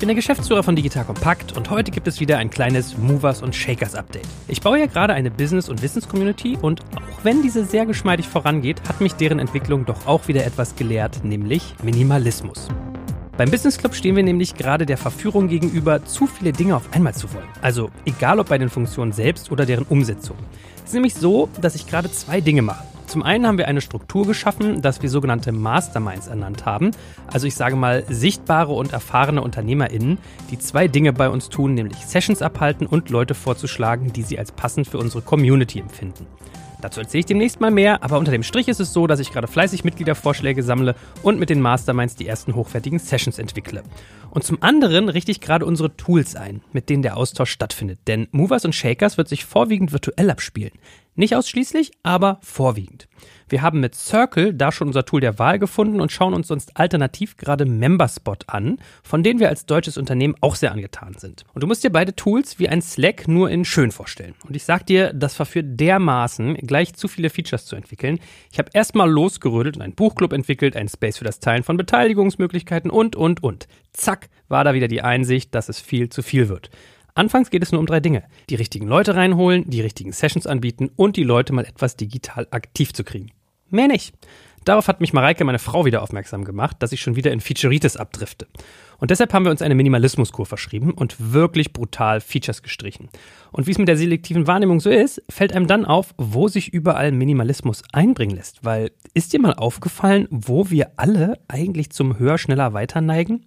Ich bin der Geschäftsführer von Digital Compact und heute gibt es wieder ein kleines Movers und Shakers Update. Ich baue ja gerade eine Business- und Wissenscommunity und auch wenn diese sehr geschmeidig vorangeht, hat mich deren Entwicklung doch auch wieder etwas gelehrt, nämlich Minimalismus. Beim Business Club stehen wir nämlich gerade der Verführung gegenüber, zu viele Dinge auf einmal zu wollen. Also egal ob bei den Funktionen selbst oder deren Umsetzung. Es ist nämlich so, dass ich gerade zwei Dinge mache. Zum einen haben wir eine Struktur geschaffen, das wir sogenannte Masterminds ernannt haben. Also ich sage mal sichtbare und erfahrene UnternehmerInnen, die zwei Dinge bei uns tun, nämlich Sessions abhalten und Leute vorzuschlagen, die sie als passend für unsere Community empfinden. Dazu erzähle ich demnächst mal mehr, aber unter dem Strich ist es so, dass ich gerade fleißig Mitgliedervorschläge sammle und mit den Masterminds die ersten hochwertigen Sessions entwickle. Und zum anderen richte ich gerade unsere Tools ein, mit denen der Austausch stattfindet. Denn Movers und Shakers wird sich vorwiegend virtuell abspielen. Nicht ausschließlich, aber vorwiegend. Wir haben mit Circle da schon unser Tool der Wahl gefunden und schauen uns sonst alternativ gerade Memberspot an, von denen wir als deutsches Unternehmen auch sehr angetan sind. Und du musst dir beide Tools wie ein Slack nur in schön vorstellen. Und ich sag dir, das verführt dermaßen, gleich zu viele Features zu entwickeln. Ich habe erstmal losgerödelt und einen Buchclub entwickelt, einen Space für das Teilen von Beteiligungsmöglichkeiten und, und, und. Zack, war da wieder die Einsicht, dass es viel zu viel wird. Anfangs geht es nur um drei Dinge. Die richtigen Leute reinholen, die richtigen Sessions anbieten und die Leute mal etwas digital aktiv zu kriegen. Mehr nicht. Darauf hat mich Mareike, meine Frau, wieder aufmerksam gemacht, dass ich schon wieder in Featureitis abdrifte. Und deshalb haben wir uns eine Minimalismuskur verschrieben und wirklich brutal Features gestrichen. Und wie es mit der selektiven Wahrnehmung so ist, fällt einem dann auf, wo sich überall Minimalismus einbringen lässt. Weil ist dir mal aufgefallen, wo wir alle eigentlich zum höher, schneller, weiter neigen?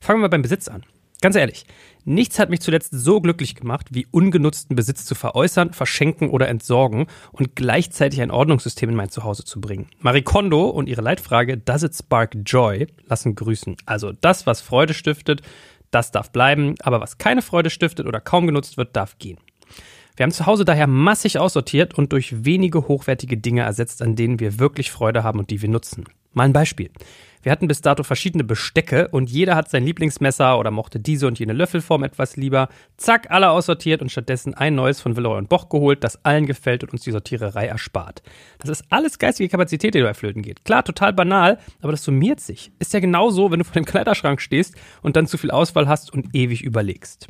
Fangen wir beim Besitz an. Ganz ehrlich, nichts hat mich zuletzt so glücklich gemacht, wie ungenutzten Besitz zu veräußern, verschenken oder entsorgen und gleichzeitig ein Ordnungssystem in mein Zuhause zu bringen. Marie Kondo und ihre Leitfrage Does it spark joy lassen grüßen. Also das, was Freude stiftet, das darf bleiben, aber was keine Freude stiftet oder kaum genutzt wird, darf gehen. Wir haben zu Hause daher massig aussortiert und durch wenige hochwertige Dinge ersetzt, an denen wir wirklich Freude haben und die wir nutzen. Mal ein Beispiel. Wir hatten bis dato verschiedene Bestecke und jeder hat sein Lieblingsmesser oder mochte diese und jene Löffelform etwas lieber. Zack, alle aussortiert und stattdessen ein neues von Villeroy und Boch geholt, das allen gefällt und uns die Sortiererei erspart. Das ist alles geistige Kapazität, die dabei flöten geht. Klar, total banal, aber das summiert sich. Ist ja genauso, wenn du vor dem Kleiderschrank stehst und dann zu viel Auswahl hast und ewig überlegst.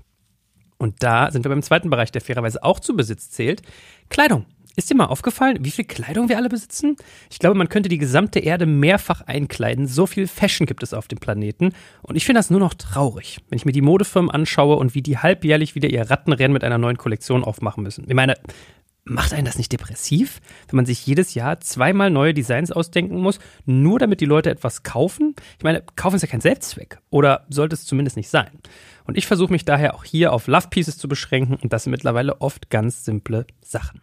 Und da sind wir beim zweiten Bereich, der fairerweise auch zu Besitz zählt. Kleidung. Ist dir mal aufgefallen, wie viel Kleidung wir alle besitzen? Ich glaube, man könnte die gesamte Erde mehrfach einkleiden. So viel Fashion gibt es auf dem Planeten. Und ich finde das nur noch traurig, wenn ich mir die Modefirmen anschaue und wie die halbjährlich wieder ihr Rattenrennen mit einer neuen Kollektion aufmachen müssen. Ich meine, macht einen das nicht depressiv, wenn man sich jedes Jahr zweimal neue Designs ausdenken muss, nur damit die Leute etwas kaufen? Ich meine, kaufen ist ja kein Selbstzweck. Oder sollte es zumindest nicht sein. Und ich versuche mich daher auch hier auf Love Pieces zu beschränken und das sind mittlerweile oft ganz simple Sachen.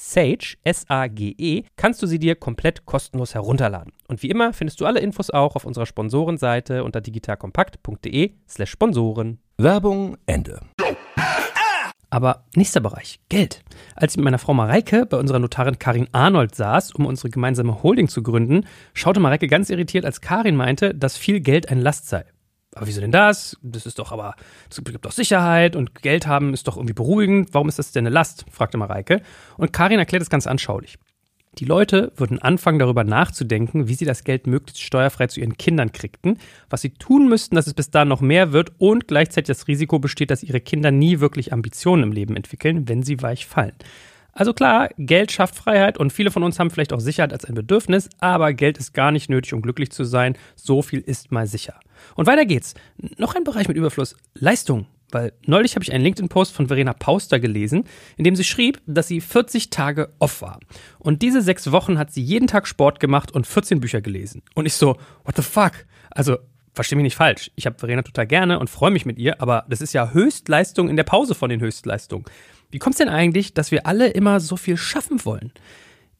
Sage, S-A-G-E, kannst du sie dir komplett kostenlos herunterladen. Und wie immer findest du alle Infos auch auf unserer Sponsorenseite unter digitalkompakt.de slash Sponsoren. Werbung Ende. Aber nächster Bereich, Geld. Als ich mit meiner Frau Mareike bei unserer Notarin Karin Arnold saß, um unsere gemeinsame Holding zu gründen, schaute Mareike ganz irritiert, als Karin meinte, dass viel Geld ein Last sei. Aber wieso denn das? Das ist doch aber, es gibt doch Sicherheit und Geld haben ist doch irgendwie beruhigend. Warum ist das denn eine Last? fragte Mareike. Und Karin erklärt es ganz anschaulich. Die Leute würden anfangen, darüber nachzudenken, wie sie das Geld möglichst steuerfrei zu ihren Kindern kriegten, was sie tun müssten, dass es bis dahin noch mehr wird und gleichzeitig das Risiko besteht, dass ihre Kinder nie wirklich Ambitionen im Leben entwickeln, wenn sie weich fallen. Also klar, Geld schafft Freiheit und viele von uns haben vielleicht auch Sicherheit als ein Bedürfnis, aber Geld ist gar nicht nötig, um glücklich zu sein. So viel ist mal sicher. Und weiter geht's. Noch ein Bereich mit Überfluss. Leistung. Weil neulich habe ich einen LinkedIn-Post von Verena Pauster gelesen, in dem sie schrieb, dass sie 40 Tage off war. Und diese sechs Wochen hat sie jeden Tag Sport gemacht und 14 Bücher gelesen. Und ich so, what the fuck? Also, verstehe mich nicht falsch. Ich habe Verena total gerne und freue mich mit ihr, aber das ist ja Höchstleistung in der Pause von den Höchstleistungen. Wie kommt es denn eigentlich, dass wir alle immer so viel schaffen wollen?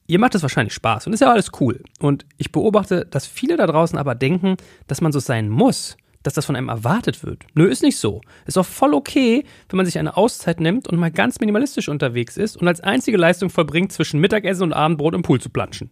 Ihr macht es wahrscheinlich Spaß und ist ja alles cool. Und ich beobachte, dass viele da draußen aber denken, dass man so sein muss, dass das von einem erwartet wird. Nö, ist nicht so. Ist auch voll okay, wenn man sich eine Auszeit nimmt und mal ganz minimalistisch unterwegs ist und als einzige Leistung vollbringt, zwischen Mittagessen und Abendbrot im Pool zu planschen.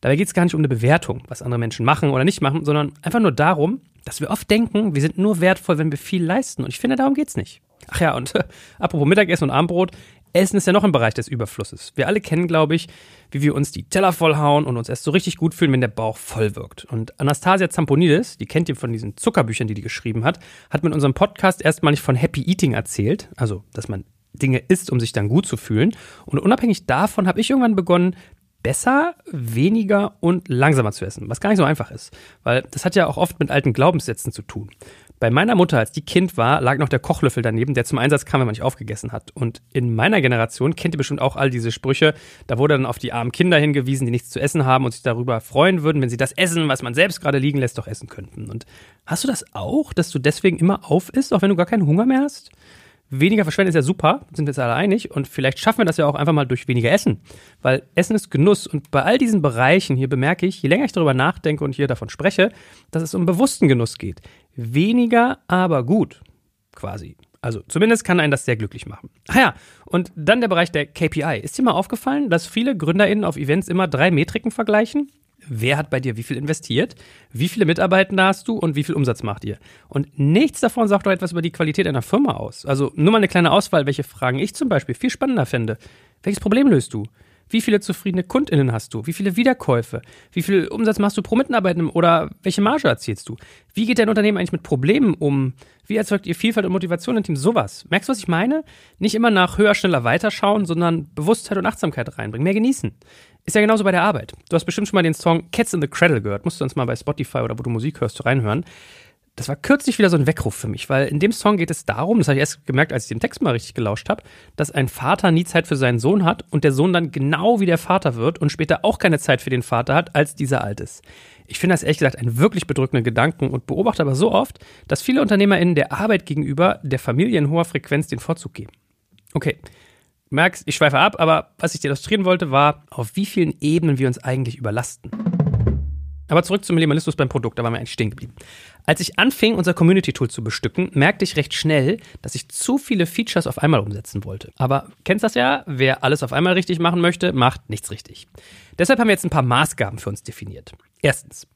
Dabei geht es gar nicht um eine Bewertung, was andere Menschen machen oder nicht machen, sondern einfach nur darum, dass wir oft denken, wir sind nur wertvoll, wenn wir viel leisten. Und ich finde, darum geht's nicht. Ach ja, und äh, apropos Mittagessen und Abendbrot, Essen ist ja noch im Bereich des Überflusses. Wir alle kennen, glaube ich, wie wir uns die Teller vollhauen und uns erst so richtig gut fühlen, wenn der Bauch voll wirkt. Und Anastasia Zamponidis, die kennt ihr von diesen Zuckerbüchern, die die geschrieben hat, hat mit unserem Podcast erstmal nicht von Happy Eating erzählt, also dass man Dinge isst, um sich dann gut zu fühlen. Und unabhängig davon habe ich irgendwann begonnen, besser, weniger und langsamer zu essen, was gar nicht so einfach ist, weil das hat ja auch oft mit alten Glaubenssätzen zu tun. Bei meiner Mutter, als die Kind war, lag noch der Kochlöffel daneben, der zum Einsatz kam, wenn man nicht aufgegessen hat. Und in meiner Generation kennt ihr bestimmt auch all diese Sprüche. Da wurde dann auf die armen Kinder hingewiesen, die nichts zu essen haben und sich darüber freuen würden, wenn sie das essen, was man selbst gerade liegen lässt, doch essen könnten. Und hast du das auch, dass du deswegen immer auf isst, auch wenn du gar keinen Hunger mehr hast? weniger verschwenden ist ja super, sind wir uns alle einig. Und vielleicht schaffen wir das ja auch einfach mal durch weniger Essen. Weil Essen ist Genuss. Und bei all diesen Bereichen hier bemerke ich, je länger ich darüber nachdenke und hier davon spreche, dass es um bewussten Genuss geht. Weniger, aber gut. Quasi. Also zumindest kann einen das sehr glücklich machen. Ah ja, und dann der Bereich der KPI. Ist dir mal aufgefallen, dass viele GründerInnen auf Events immer drei Metriken vergleichen? wer hat bei dir wie viel investiert, wie viele Mitarbeitende hast du und wie viel Umsatz macht ihr. Und nichts davon sagt doch etwas über die Qualität einer Firma aus. Also nur mal eine kleine Auswahl, welche Fragen ich zum Beispiel viel spannender fände. Welches Problem löst du? Wie viele zufriedene KundInnen hast du? Wie viele Wiederkäufe? Wie viel Umsatz machst du pro Mitarbeitenden oder welche Marge erzielst du? Wie geht dein Unternehmen eigentlich mit Problemen um? Wie erzeugt ihr Vielfalt und Motivation im Team? Sowas. Merkst du, was ich meine? Nicht immer nach höher, schneller weiterschauen, sondern Bewusstheit und Achtsamkeit reinbringen. Mehr genießen. Ist ja genauso bei der Arbeit. Du hast bestimmt schon mal den Song Cats in the Cradle gehört. Musst du uns mal bei Spotify oder wo du Musik hörst reinhören. Das war kürzlich wieder so ein Weckruf für mich, weil in dem Song geht es darum, das habe ich erst gemerkt, als ich den Text mal richtig gelauscht habe, dass ein Vater nie Zeit für seinen Sohn hat und der Sohn dann genau wie der Vater wird und später auch keine Zeit für den Vater hat, als dieser alt ist. Ich finde das ehrlich gesagt einen wirklich bedrückenden Gedanken und beobachte aber so oft, dass viele UnternehmerInnen der Arbeit gegenüber der Familie in hoher Frequenz den Vorzug geben. Okay, merkst, ich schweife ab, aber was ich dir illustrieren wollte, war, auf wie vielen Ebenen wir uns eigentlich überlasten. Aber zurück zum Minimalismus beim Produkt, da waren wir eigentlich stehen geblieben. Als ich anfing, unser Community-Tool zu bestücken, merkte ich recht schnell, dass ich zu viele Features auf einmal umsetzen wollte. Aber kennst das ja, wer alles auf einmal richtig machen möchte, macht nichts richtig. Deshalb haben wir jetzt ein paar Maßgaben für uns definiert. Erstens,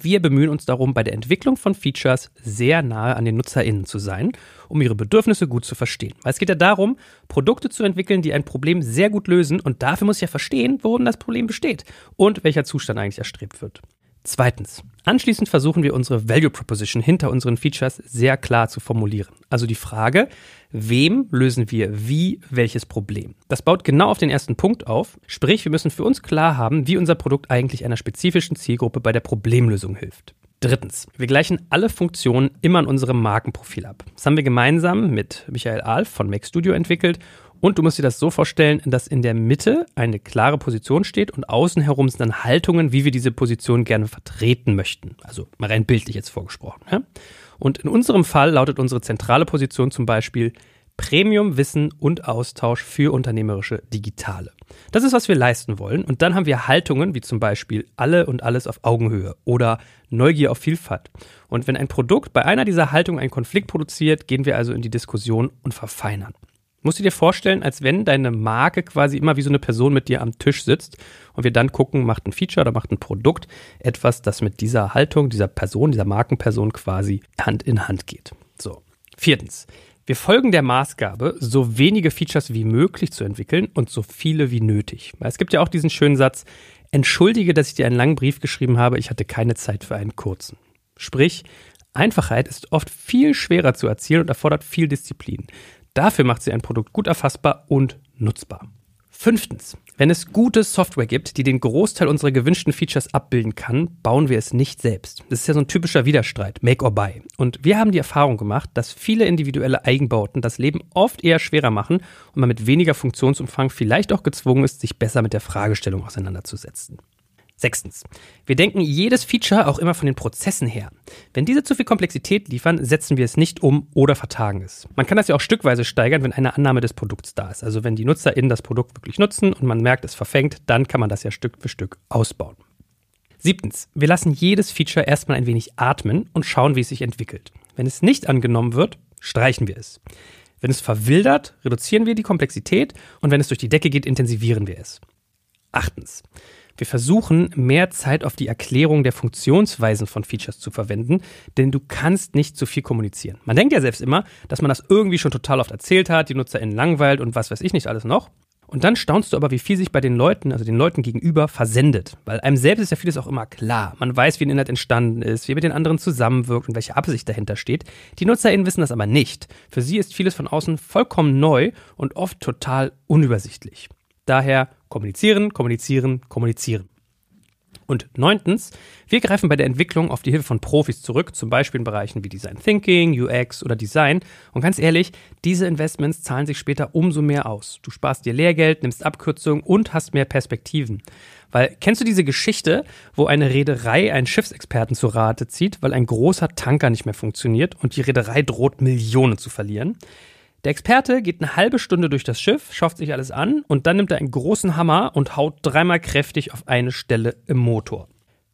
wir bemühen uns darum, bei der Entwicklung von Features sehr nahe an den NutzerInnen zu sein, um ihre Bedürfnisse gut zu verstehen. Weil es geht ja darum, Produkte zu entwickeln, die ein Problem sehr gut lösen und dafür muss ich ja verstehen, worin das Problem besteht und welcher Zustand eigentlich erstrebt wird. Zweitens. Anschließend versuchen wir unsere Value Proposition hinter unseren Features sehr klar zu formulieren. Also die Frage, wem lösen wir wie welches Problem? Das baut genau auf den ersten Punkt auf. Sprich, wir müssen für uns klar haben, wie unser Produkt eigentlich einer spezifischen Zielgruppe bei der Problemlösung hilft. Drittens, wir gleichen alle Funktionen immer in unserem Markenprofil ab. Das haben wir gemeinsam mit Michael Ahl von Make Studio entwickelt und du musst dir das so vorstellen, dass in der Mitte eine klare Position steht und außen herum sind dann Haltungen, wie wir diese Position gerne vertreten möchten. Also mal rein bildlich jetzt vorgesprochen. Ja? Und in unserem Fall lautet unsere zentrale Position zum Beispiel Premium Wissen und Austausch für unternehmerische Digitale. Das ist, was wir leisten wollen. Und dann haben wir Haltungen wie zum Beispiel alle und alles auf Augenhöhe oder Neugier auf Vielfalt. Und wenn ein Produkt bei einer dieser Haltungen einen Konflikt produziert, gehen wir also in die Diskussion und verfeinern. Musst du dir vorstellen, als wenn deine Marke quasi immer wie so eine Person mit dir am Tisch sitzt und wir dann gucken, macht ein Feature oder macht ein Produkt etwas, das mit dieser Haltung, dieser Person, dieser Markenperson quasi Hand in Hand geht. So. Viertens. Wir folgen der Maßgabe, so wenige Features wie möglich zu entwickeln und so viele wie nötig. Es gibt ja auch diesen schönen Satz, entschuldige, dass ich dir einen langen Brief geschrieben habe, ich hatte keine Zeit für einen kurzen. Sprich, Einfachheit ist oft viel schwerer zu erzielen und erfordert viel Disziplin. Dafür macht sie ein Produkt gut erfassbar und nutzbar. Fünftens. Wenn es gute Software gibt, die den Großteil unserer gewünschten Features abbilden kann, bauen wir es nicht selbst. Das ist ja so ein typischer Widerstreit, Make or Buy. Und wir haben die Erfahrung gemacht, dass viele individuelle Eigenbauten das Leben oft eher schwerer machen und man mit weniger Funktionsumfang vielleicht auch gezwungen ist, sich besser mit der Fragestellung auseinanderzusetzen. Sechstens. Wir denken jedes Feature auch immer von den Prozessen her. Wenn diese zu viel Komplexität liefern, setzen wir es nicht um oder vertagen es. Man kann das ja auch stückweise steigern, wenn eine Annahme des Produkts da ist. Also wenn die NutzerInnen das Produkt wirklich nutzen und man merkt, es verfängt, dann kann man das ja Stück für Stück ausbauen. Siebtens. Wir lassen jedes Feature erstmal ein wenig atmen und schauen, wie es sich entwickelt. Wenn es nicht angenommen wird, streichen wir es. Wenn es verwildert, reduzieren wir die Komplexität und wenn es durch die Decke geht, intensivieren wir es. Achtens. Wir versuchen, mehr Zeit auf die Erklärung der Funktionsweisen von Features zu verwenden, denn du kannst nicht zu viel kommunizieren. Man denkt ja selbst immer, dass man das irgendwie schon total oft erzählt hat, die NutzerInnen langweilt und was weiß ich nicht alles noch. Und dann staunst du aber, wie viel sich bei den Leuten, also den Leuten gegenüber, versendet. Weil einem selbst ist ja vieles auch immer klar. Man weiß, wie ein Inhalt entstanden ist, wie er mit den anderen zusammenwirkt und welche Absicht dahinter steht. Die NutzerInnen wissen das aber nicht. Für sie ist vieles von außen vollkommen neu und oft total unübersichtlich. Daher kommunizieren, kommunizieren, kommunizieren. Und neuntens, wir greifen bei der Entwicklung auf die Hilfe von Profis zurück, zum Beispiel in Bereichen wie Design Thinking, UX oder Design. Und ganz ehrlich, diese Investments zahlen sich später umso mehr aus. Du sparst dir Lehrgeld, nimmst Abkürzungen und hast mehr Perspektiven. Weil, kennst du diese Geschichte, wo eine Reederei einen Schiffsexperten zu Rate zieht, weil ein großer Tanker nicht mehr funktioniert und die Reederei droht, Millionen zu verlieren? Der Experte geht eine halbe Stunde durch das Schiff, schaut sich alles an und dann nimmt er einen großen Hammer und haut dreimal kräftig auf eine Stelle im Motor.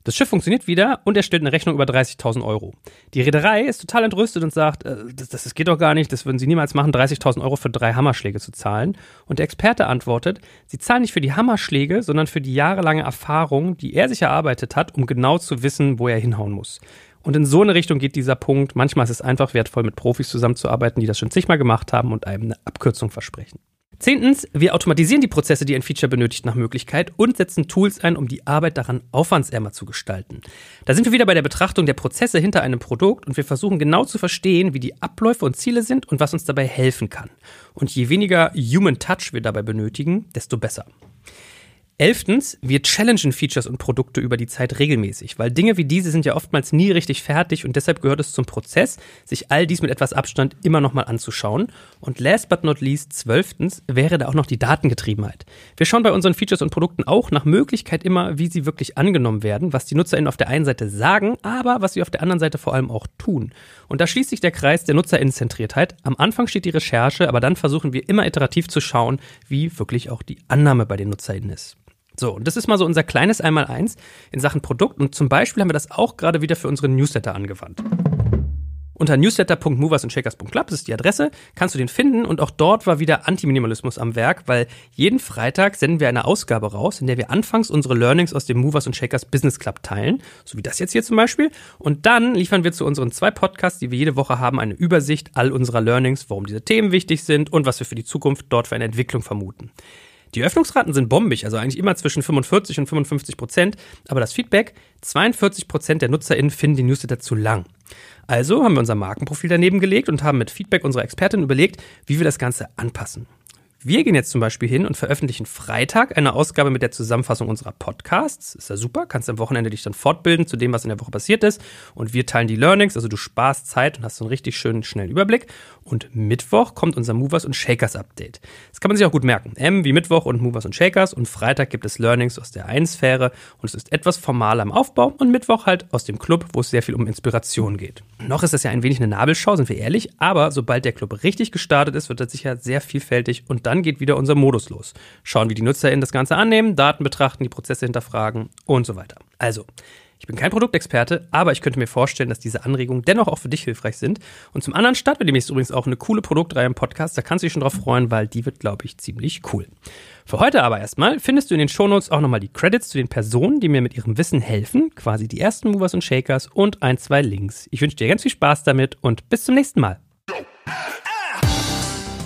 Das Schiff funktioniert wieder und er stellt eine Rechnung über 30.000 Euro. Die Reederei ist total entrüstet und sagt, äh, das, das geht doch gar nicht, das würden sie niemals machen, 30.000 Euro für drei Hammerschläge zu zahlen. Und der Experte antwortet, sie zahlen nicht für die Hammerschläge, sondern für die jahrelange Erfahrung, die er sich erarbeitet hat, um genau zu wissen, wo er hinhauen muss. Und in so eine Richtung geht dieser Punkt. Manchmal ist es einfach wertvoll, mit Profis zusammenzuarbeiten, die das schon zigmal gemacht haben und einem eine Abkürzung versprechen. Zehntens, wir automatisieren die Prozesse, die ein Feature benötigt, nach Möglichkeit und setzen Tools ein, um die Arbeit daran aufwandsärmer zu gestalten. Da sind wir wieder bei der Betrachtung der Prozesse hinter einem Produkt und wir versuchen genau zu verstehen, wie die Abläufe und Ziele sind und was uns dabei helfen kann. Und je weniger Human Touch wir dabei benötigen, desto besser. Elftens, wir challengen Features und Produkte über die Zeit regelmäßig, weil Dinge wie diese sind ja oftmals nie richtig fertig und deshalb gehört es zum Prozess, sich all dies mit etwas Abstand immer nochmal anzuschauen. Und last but not least, zwölftens, wäre da auch noch die Datengetriebenheit. Wir schauen bei unseren Features und Produkten auch nach Möglichkeit immer, wie sie wirklich angenommen werden, was die NutzerInnen auf der einen Seite sagen, aber was sie auf der anderen Seite vor allem auch tun. Und da schließt sich der Kreis der NutzerInnen-Zentriertheit. Am Anfang steht die Recherche, aber dann versuchen wir immer iterativ zu schauen, wie wirklich auch die Annahme bei den NutzerInnen ist. So, und das ist mal so unser kleines Einmaleins in Sachen Produkt. Und zum Beispiel haben wir das auch gerade wieder für unseren Newsletter angewandt. Unter newsletter.movers.shakers.club, das ist die Adresse, kannst du den finden und auch dort war wieder Anti-Minimalismus am Werk, weil jeden Freitag senden wir eine Ausgabe raus, in der wir anfangs unsere Learnings aus dem Movers und Shakers Business Club teilen, so wie das jetzt hier zum Beispiel, und dann liefern wir zu unseren zwei Podcasts, die wir jede Woche haben, eine Übersicht all unserer Learnings, warum diese Themen wichtig sind und was wir für die Zukunft dort für eine Entwicklung vermuten. Die Öffnungsraten sind bombig, also eigentlich immer zwischen 45 und 55 Prozent, aber das Feedback, 42 Prozent der NutzerInnen finden die Newsletter zu lang. Also haben wir unser Markenprofil daneben gelegt und haben mit Feedback unserer Expertin überlegt, wie wir das Ganze anpassen. Wir gehen jetzt zum Beispiel hin und veröffentlichen Freitag eine Ausgabe mit der Zusammenfassung unserer Podcasts. Ist ja super, kannst am Wochenende dich dann fortbilden zu dem, was in der Woche passiert ist. Und wir teilen die Learnings, also du sparst Zeit und hast so einen richtig schönen, schnellen Überblick. Und Mittwoch kommt unser Movers und Shakers Update. Das kann man sich auch gut merken. M wie Mittwoch und Movers und Shakers. Und Freitag gibt es Learnings aus der Einsphäre. Und es ist etwas formaler im Aufbau. Und Mittwoch halt aus dem Club, wo es sehr viel um Inspiration geht. Noch ist das ja ein wenig eine Nabelschau, sind wir ehrlich. Aber sobald der Club richtig gestartet ist, wird er sicher sehr vielfältig und dann geht wieder unser Modus los. Schauen, wie die NutzerInnen das Ganze annehmen, Daten betrachten, die Prozesse hinterfragen und so weiter. Also, Ich bin kein Produktexperte, aber ich könnte mir vorstellen, dass diese Anregungen dennoch auch für dich hilfreich sind. Und zum anderen starten wir demnächst übrigens auch eine coole Produktreihe im Podcast. Da kannst du dich schon drauf freuen, weil die wird, glaube ich, ziemlich cool. Für heute aber erstmal findest du in den Shownotes auch nochmal die Credits zu den Personen, die mir mit ihrem Wissen helfen, quasi die ersten Movers und Shakers und ein, zwei Links. Ich wünsche dir ganz viel Spaß damit und bis zum nächsten Mal.